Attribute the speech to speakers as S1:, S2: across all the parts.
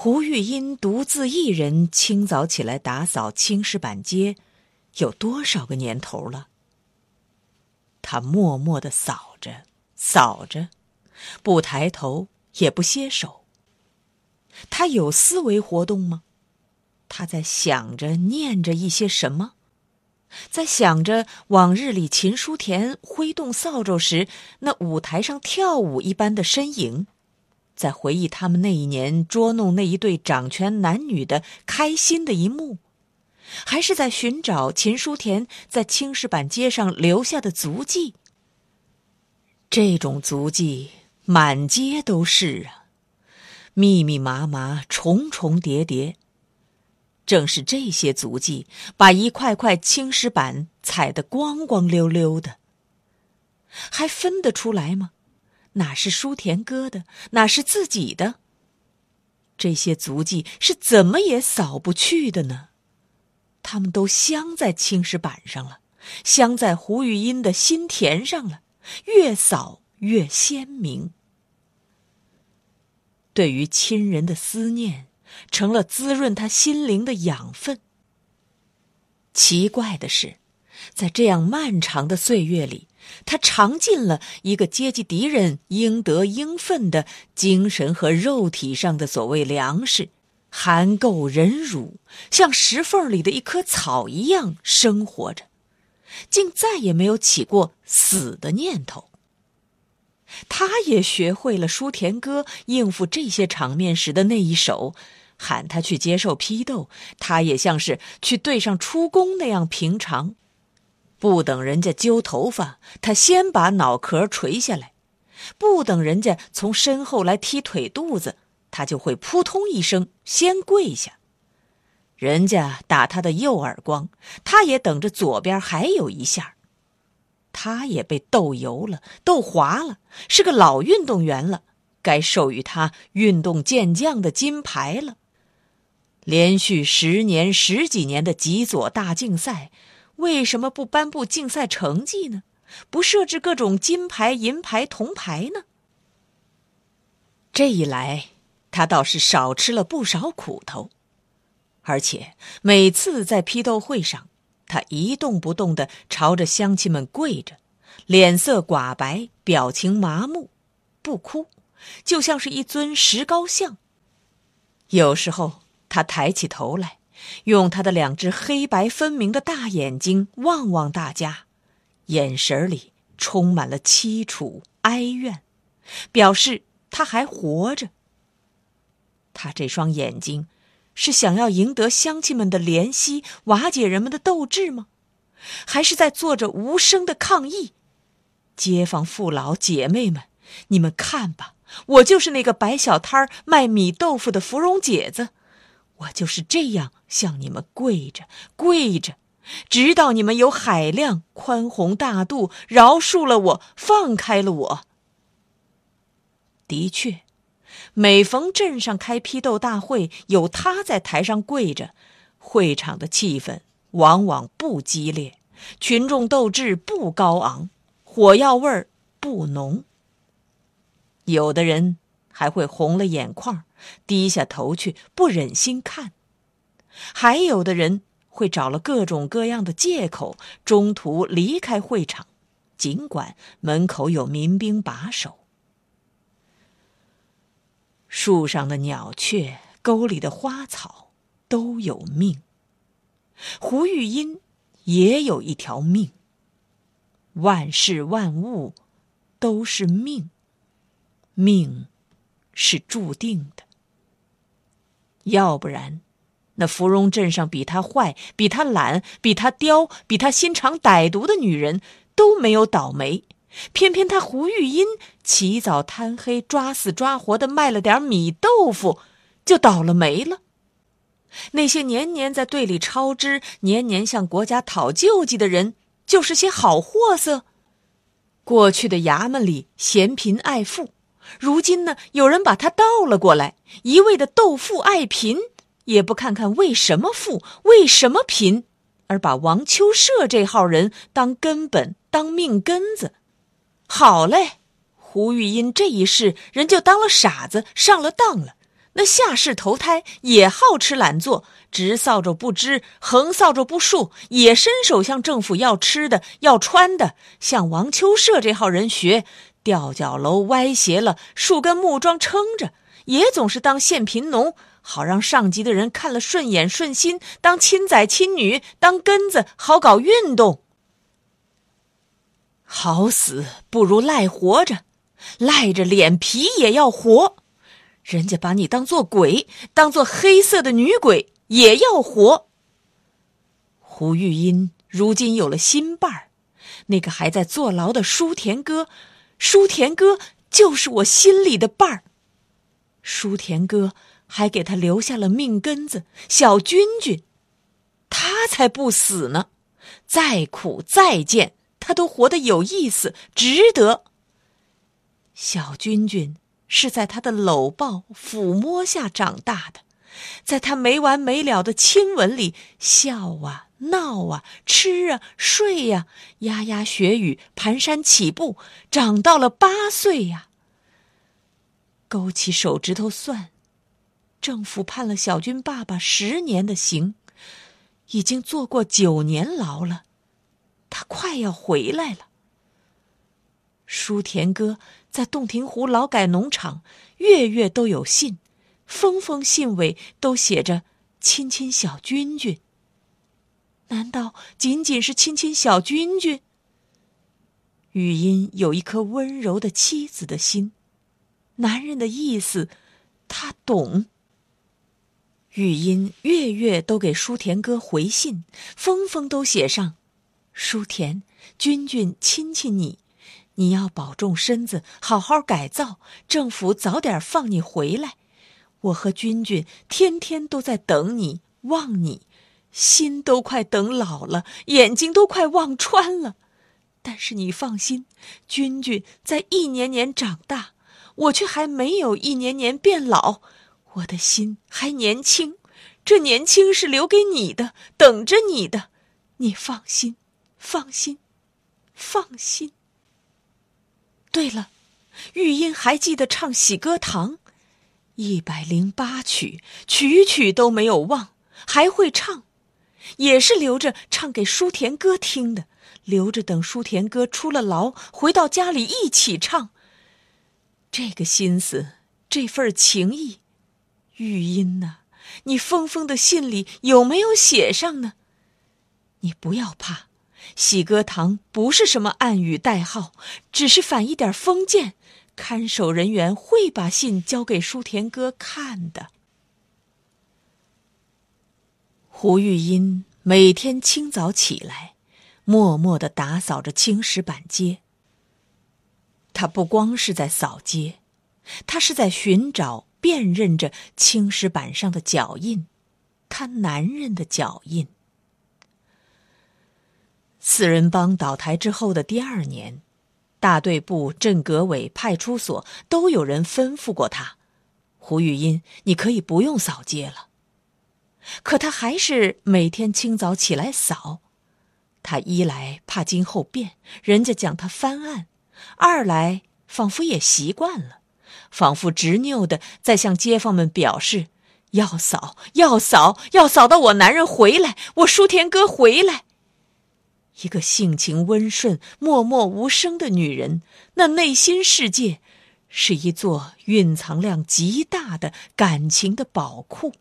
S1: 胡玉英独自一人清早起来打扫青石板街。有多少个年头了？他默默的扫着，扫着，不抬头，也不歇手。他有思维活动吗？他在想着、念着一些什么？在想着往日里秦书田挥动扫帚时那舞台上跳舞一般的身影，在回忆他们那一年捉弄那一对掌权男女的开心的一幕。还是在寻找秦书田在青石板街上留下的足迹。这种足迹满街都是啊，密密麻麻，重重叠叠。正是这些足迹，把一块块青石板踩得光光溜溜的。还分得出来吗？哪是舒田哥的，哪是自己的？这些足迹是怎么也扫不去的呢？他们都镶在青石板上了，镶在胡玉音的心田上了，越扫越鲜明。对于亲人的思念，成了滋润他心灵的养分。奇怪的是，在这样漫长的岁月里，他尝尽了一个阶级敌人应得应分的精神和肉体上的所谓粮食。含垢忍辱，像石缝里的一棵草一样生活着，竟再也没有起过死的念头。他也学会了书田哥应付这些场面时的那一手，喊他去接受批斗，他也像是去对上出宫那样平常，不等人家揪头发，他先把脑壳垂下来；不等人家从身后来踢腿肚子。他就会扑通一声先跪下，人家打他的右耳光，他也等着左边还有一下。他也被斗油了，斗滑了，是个老运动员了，该授予他运动健将的金牌了。连续十年、十几年的极左大竞赛，为什么不颁布竞赛成绩呢？不设置各种金牌、银牌、铜牌呢？这一来。他倒是少吃了不少苦头，而且每次在批斗会上，他一动不动的朝着乡亲们跪着，脸色寡白，表情麻木，不哭，就像是一尊石膏像。有时候他抬起头来，用他的两只黑白分明的大眼睛望望大家，眼神里充满了凄楚哀怨，表示他还活着。他这双眼睛，是想要赢得乡亲们的怜惜，瓦解人们的斗志吗？还是在做着无声的抗议？街坊父老姐妹们，你们看吧，我就是那个摆小摊儿卖米豆腐的芙蓉姐子，我就是这样向你们跪着跪着，直到你们有海量宽宏大度，饶恕了我，放开了我。的确。每逢镇上开批斗大会，有他在台上跪着，会场的气氛往往不激烈，群众斗志不高昂，火药味儿不浓。有的人还会红了眼眶，低下头去不忍心看；还有的人会找了各种各样的借口，中途离开会场，尽管门口有民兵把守。树上的鸟雀，沟里的花草，都有命，胡玉音也有一条命。万事万物都是命，命是注定的。要不然，那芙蓉镇上比他坏、比他懒、比他刁、比他心肠歹毒的女人都没有倒霉，偏偏他胡玉音起早贪黑、抓死抓活的卖了点米豆腐，就倒了霉了。那些年年在队里超支、年年向国家讨救济的人。就是些好货色。过去的衙门里嫌贫爱富，如今呢，有人把他倒了过来，一味的斗富爱贫，也不看看为什么富，为什么贫，而把王秋社这号人当根本，当命根子。好嘞，胡玉音这一世人就当了傻子，上了当了。那下世投胎也好吃懒做，直扫帚不支，横扫帚不竖，也伸手向政府要吃的、要穿的，向王秋社这号人学，吊脚楼歪斜了，树根木桩撑着，也总是当县贫农，好让上级的人看了顺眼顺心，当亲仔亲女，当根子，好搞运动。好死不如赖活着，赖着脸皮也要活。人家把你当做鬼，当做黑色的女鬼，也要活。胡玉音如今有了新伴儿，那个还在坐牢的舒田哥，舒田哥就是我心里的伴儿。舒田哥还给他留下了命根子小君君，他才不死呢，再苦再贱，他都活得有意思，值得。小君君。是在他的搂抱、抚摸下长大的，在他没完没了的亲吻里笑啊、闹啊、吃啊、睡呀，牙牙学语、蹒跚起步，长到了八岁呀。勾起手指头算，政府判了小军爸爸十年的刑，已经坐过九年牢了，他快要回来了。舒田哥在洞庭湖劳改农场，月月都有信，封封信尾都写着“亲亲小君君”。难道仅仅是亲亲小君君？语音有一颗温柔的妻子的心，男人的意思，他懂。语音月月都给舒田哥回信，封封都写上：“舒田君君亲亲你。”你要保重身子，好好改造。政府早点放你回来。我和君君天天都在等你，望你，心都快等老了，眼睛都快望穿了。但是你放心，君君在一年年长大，我却还没有一年年变老。我的心还年轻，这年轻是留给你的，等着你的。你放心，放心，放心。对了，玉音还记得唱《喜歌堂》，一百零八曲，曲曲都没有忘，还会唱，也是留着唱给舒田哥听的，留着等舒田哥出了牢，回到家里一起唱。这个心思，这份情谊，玉音呐，你封封的信里有没有写上呢？你不要怕。喜歌堂不是什么暗语代号，只是反一点封建。看守人员会把信交给舒田哥看的。胡玉音每天清早起来，默默的打扫着青石板街。他不光是在扫街，他是在寻找、辨认着青石板上的脚印，他男人的脚印。四人帮倒台之后的第二年，大队部、镇革委、派出所都有人吩咐过他：“胡玉音，你可以不用扫街了。”可他还是每天清早起来扫。他一来怕今后变，人家讲他翻案；二来仿佛也习惯了，仿佛执拗的在向街坊们表示：“要扫，要扫，要扫到我男人回来，我舒田哥回来。”一个性情温顺、默默无声的女人，那内心世界，是一座蕴藏量极大的感情的宝库。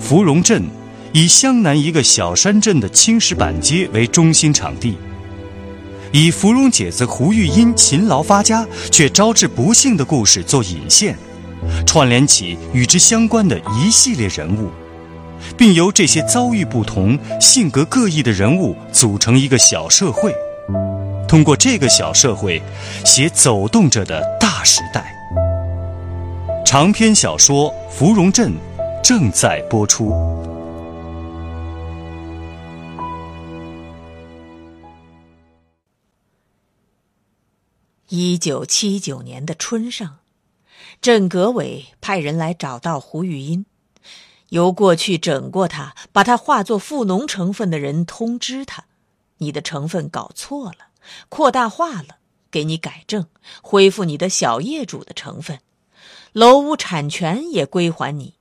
S2: 芙蓉镇以湘南一个小山镇的青石板街为中心场地，以芙蓉姐子胡玉英勤劳发家却招致不幸的故事做引线，串联起与之相关的一系列人物，并由这些遭遇不同、性格各异的人物组成一个小社会。通过这个小社会，写走动着的大时代。长篇小说《芙蓉镇》正在播出。
S1: 一九七九年的春上，镇革委派人来找到胡玉英，由过去整过他、把他化作富农成分的人通知他：“你的成分搞错了。”扩大化了，给你改正，恢复你的小业主的成分，楼屋产权也归还你。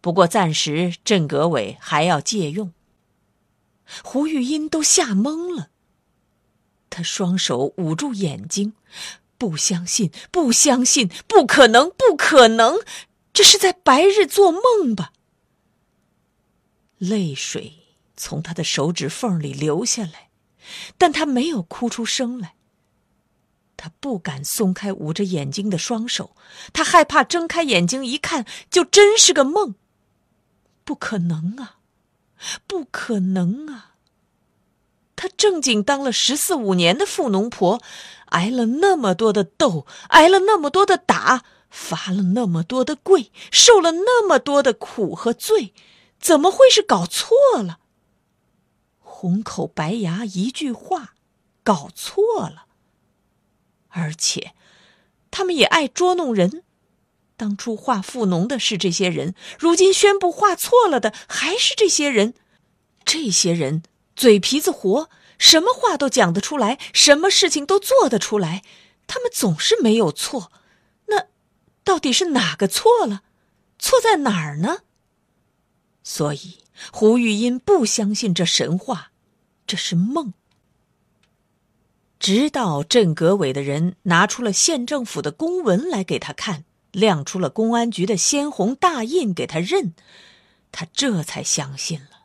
S1: 不过暂时镇革委还要借用。胡玉英都吓懵了，他双手捂住眼睛，不相信，不相信，不可能，不可能，这是在白日做梦吧？泪水从他的手指缝里流下来。但他没有哭出声来。他不敢松开捂着眼睛的双手，他害怕睁开眼睛一看就真是个梦。不可能啊，不可能啊！她正经当了十四五年的富农婆，挨了那么多的斗，挨了那么多的打，罚了那么多的跪，受了那么多的苦和罪，怎么会是搞错了？红口白牙一句话，搞错了。而且，他们也爱捉弄人。当初画富农的是这些人，如今宣布画错了的还是这些人。这些人嘴皮子活，什么话都讲得出来，什么事情都做得出来。他们总是没有错。那，到底是哪个错了？错在哪儿呢？所以，胡玉英不相信这神话。这是梦。直到镇革委的人拿出了县政府的公文来给他看，亮出了公安局的鲜红大印给他认，他这才相信了，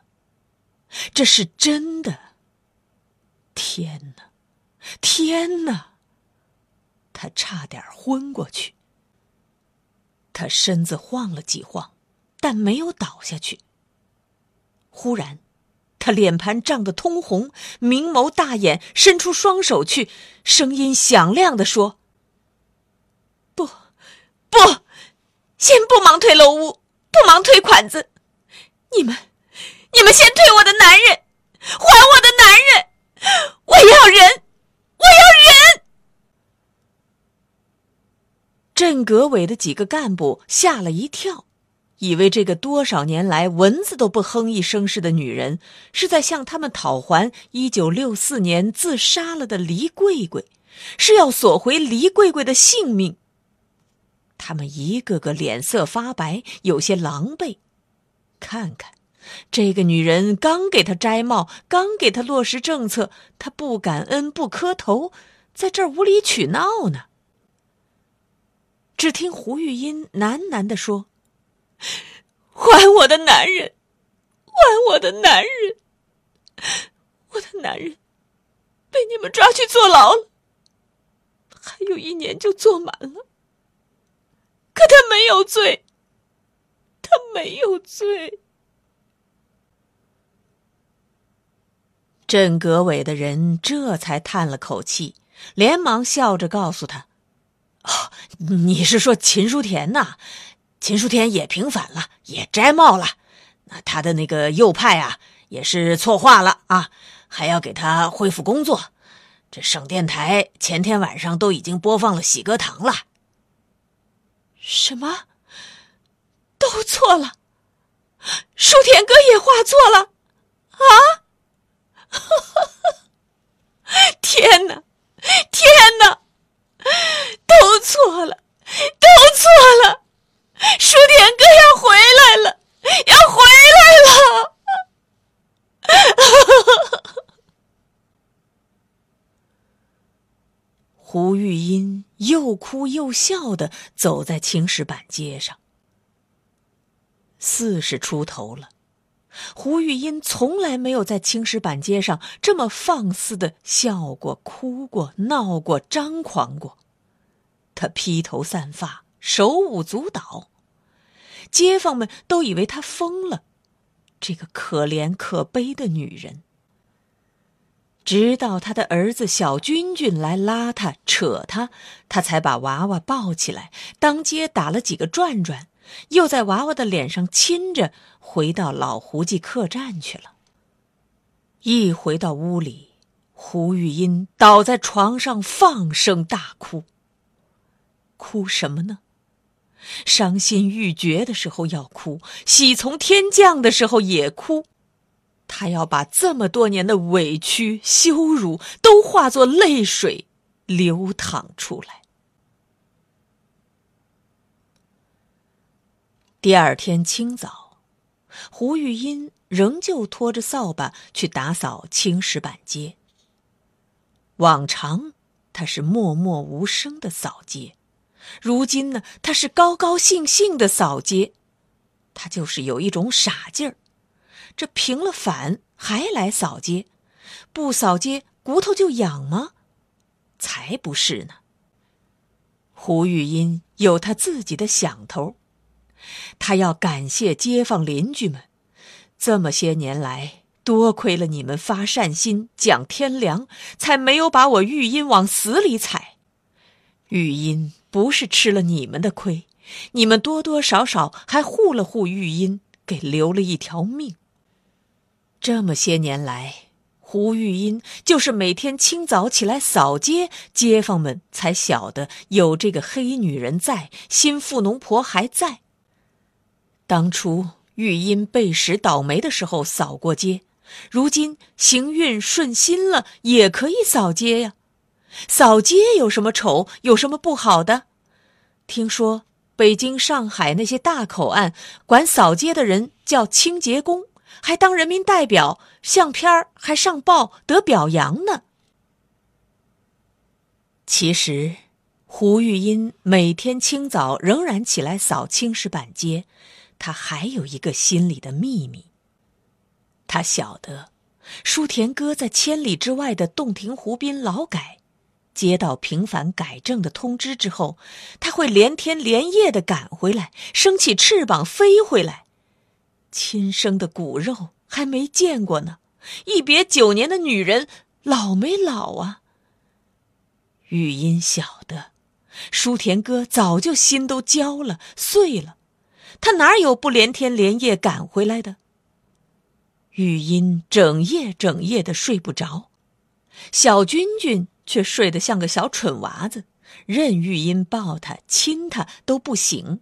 S1: 这是真的。天哪，天哪！他差点昏过去。他身子晃了几晃，但没有倒下去。忽然。他脸盘涨得通红，明眸大眼，伸出双手去，声音响亮的说：“不，不，先不忙退楼屋，不忙退款子，你们，你们先退我的男人，还我的男人，我要人，我要人！”镇革委的几个干部吓了一跳。以为这个多少年来蚊子都不哼一声似的女人，是在向他们讨还一九六四年自杀了的黎桂桂，是要索回黎桂桂的性命。他们一个个脸色发白，有些狼狈。看看，这个女人刚给他摘帽，刚给他落实政策，他不感恩不磕头，在这儿无理取闹呢。只听胡玉音喃喃地说。还我的男人，还我的男人！我的男人被你们抓去坐牢了，还有一年就坐满了。可他没有罪，他没有罪。镇革委的人这才叹了口气，连忙笑着告诉他：“哦，你是说秦书田呐？”秦书田也平反了，也摘帽了，那他的那个右派啊，也是错话了啊，还要给他恢复工作。这省电台前天晚上都已经播放了喜歌堂了。什么？都错了？书田哥也画错了？啊？天哪！天哪！都错了，都错了！舒田哥要回来了，要回来了！胡玉英又哭又笑的走在青石板街上。四十出头了，胡玉音从来没有在青石板街上这么放肆的笑过、哭过、闹过、张狂过。她披头散发，手舞足蹈，街坊们都以为她疯了。这个可怜可悲的女人。直到他的儿子小君君来拉他、扯他，他才把娃娃抱起来，当街打了几个转转，又在娃娃的脸上亲着，回到老胡记客栈去了。一回到屋里，胡玉音倒在床上放声大哭。哭什么呢？伤心欲绝的时候要哭，喜从天降的时候也哭。他要把这么多年的委屈、羞辱都化作泪水流淌出来。第二天清早，胡玉音仍旧拖着扫把去打扫青石板街。往常他是默默无声的扫街，如今呢，他是高高兴兴的扫街。他就是有一种傻劲儿。这平了反还来扫街，不扫街骨头就痒吗？才不是呢。胡玉音有他自己的想头，他要感谢街坊邻居们，这么些年来多亏了你们发善心讲天良，才没有把我玉音往死里踩。玉音不是吃了你们的亏，你们多多少少还护了护玉音，给留了一条命。这么些年来，胡玉音就是每天清早起来扫街，街坊们才晓得有这个黑女人在，新富农婆还在。当初玉音背时倒霉的时候扫过街，如今行运顺心了也可以扫街呀。扫街有什么丑，有什么不好的？听说北京、上海那些大口岸管扫街的人叫清洁工。还当人民代表，相片还上报得表扬呢。其实，胡玉音每天清早仍然起来扫青石板街，他还有一个心里的秘密。他晓得，舒田哥在千里之外的洞庭湖滨劳改，接到平反改正的通知之后，他会连天连夜的赶回来，升起翅膀飞回来。亲生的骨肉还没见过呢，一别九年的女人老没老啊？玉音晓得，舒田哥早就心都焦了碎了，他哪有不连天连夜赶回来的？玉音整夜整夜的睡不着，小君君却睡得像个小蠢娃子，任玉音抱他亲他都不醒。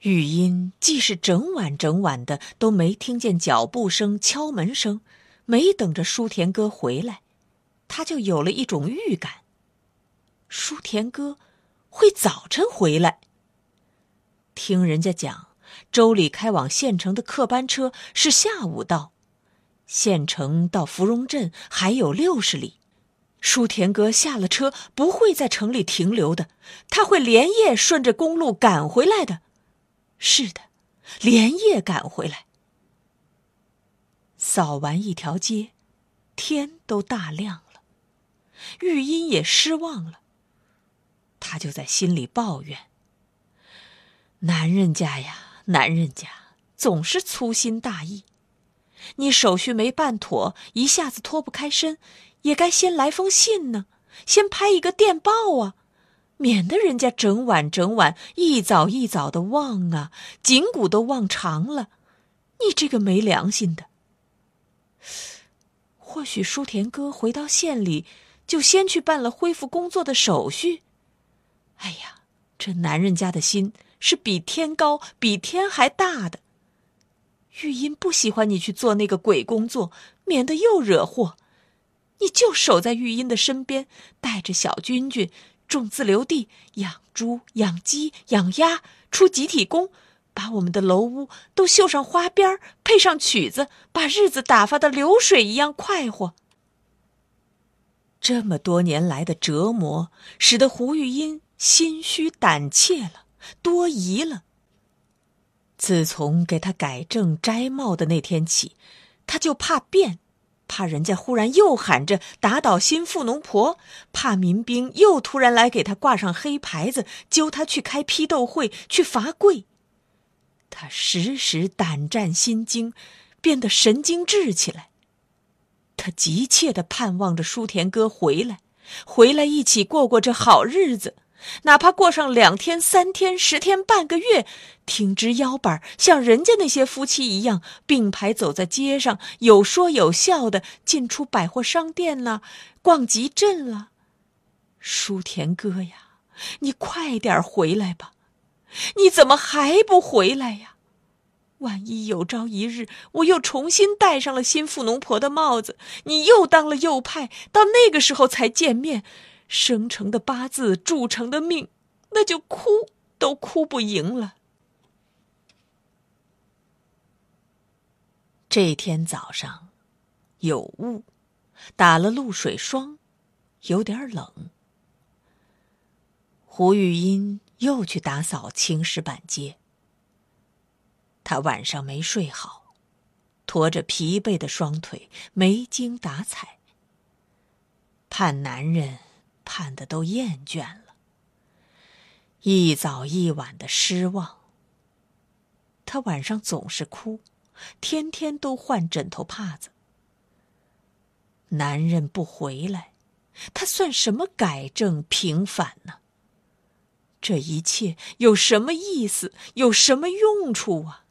S1: 玉音既是整晚整晚的都没听见脚步声、敲门声，没等着舒田哥回来，他就有了一种预感：舒田哥会早晨回来。听人家讲，州里开往县城的客班车是下午到，县城到芙蓉镇还有六十里，舒田哥下了车不会在城里停留的，他会连夜顺着公路赶回来的。是的，连夜赶回来。扫完一条街，天都大亮了，玉音也失望了。他就在心里抱怨：“男人家呀，男人家总是粗心大意。你手续没办妥，一下子脱不开身，也该先来封信呢，先拍一个电报啊。”免得人家整晚整晚、一早一早的忘啊，筋骨都忘长了。你这个没良心的！或许舒田哥回到县里，就先去办了恢复工作的手续。哎呀，这男人家的心是比天高、比天还大的。玉音不喜欢你去做那个鬼工作，免得又惹祸。你就守在玉音的身边，带着小君君。种自留地，养猪、养鸡、养鸭，出集体工，把我们的楼屋都绣上花边配上曲子，把日子打发的流水一样快活。这么多年来的折磨，使得胡玉音心虚胆怯了，多疑了。自从给他改正摘帽的那天起，他就怕变，怕人家忽然又喊着打倒新富农婆，怕民兵又突然来给他挂上黑牌子，揪他去开批斗会，去罚跪。他时时胆战心惊，变得神经质起来。他急切的盼望着舒田哥回来，回来一起过过这好日子。哪怕过上两天、三天、十天、半个月，挺直腰板，像人家那些夫妻一样并排走在街上，有说有笑的进出百货商店了，逛集镇了。舒田哥呀，你快点回来吧！你怎么还不回来呀？万一有朝一日我又重新戴上了新富农婆的帽子，你又当了右派，到那个时候才见面。生成的八字，铸成的命，那就哭都哭不赢了。这天早上有雾，打了露水霜，有点冷。胡玉英又去打扫青石板街。他晚上没睡好，拖着疲惫的双腿，没精打采，盼男人。盼的都厌倦了，一早一晚的失望。他晚上总是哭，天天都换枕头帕子。男人不回来，他算什么改正平反呢？这一切有什么意思？有什么用处啊？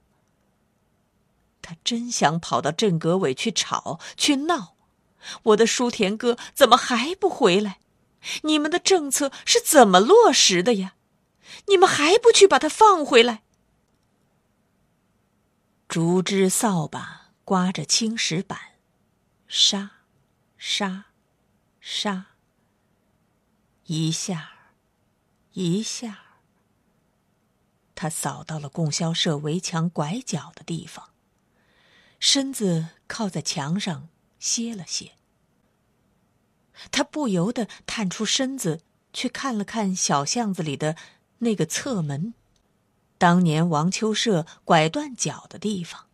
S1: 他真想跑到镇革委去吵去闹，我的舒田哥怎么还不回来？你们的政策是怎么落实的呀？你们还不去把它放回来？竹枝扫把刮着青石板，沙，沙，沙。一下，一下。他扫到了供销社围墙拐角的地方，身子靠在墙上歇了歇。他不由得探出身子去看了看小巷子里的那个侧门，当年王秋社拐断脚的地方。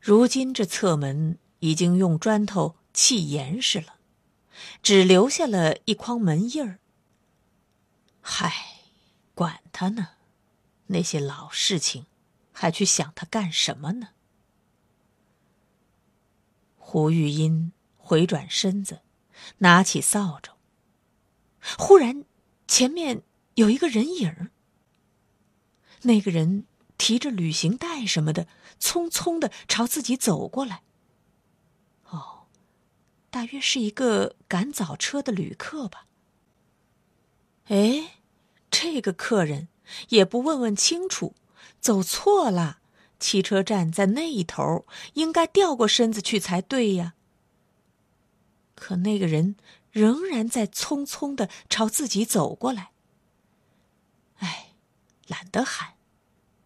S1: 如今这侧门已经用砖头砌严实了，只留下了一筐门印儿。嗨，管他呢，那些老事情，还去想他干什么呢？胡玉英。回转身子，拿起扫帚。忽然，前面有一个人影那个人提着旅行袋什么的，匆匆的朝自己走过来。哦，大约是一个赶早车的旅客吧。哎，这个客人也不问问清楚，走错了。汽车站在那一头，应该掉过身子去才对呀。可那个人仍然在匆匆的朝自己走过来。哎，懒得喊，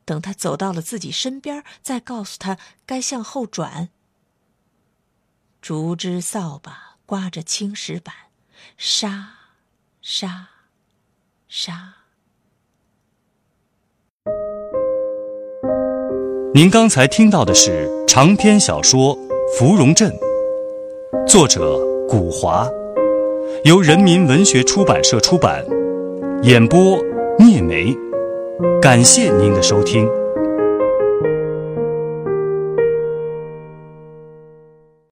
S1: 等他走到了自己身边，再告诉他该向后转。竹枝扫把刮着青石板，沙，沙，沙。
S2: 您刚才听到的是长篇小说《芙蓉镇》，作者。古华，由人民文学出版社出版，演播聂梅，感谢您的收听。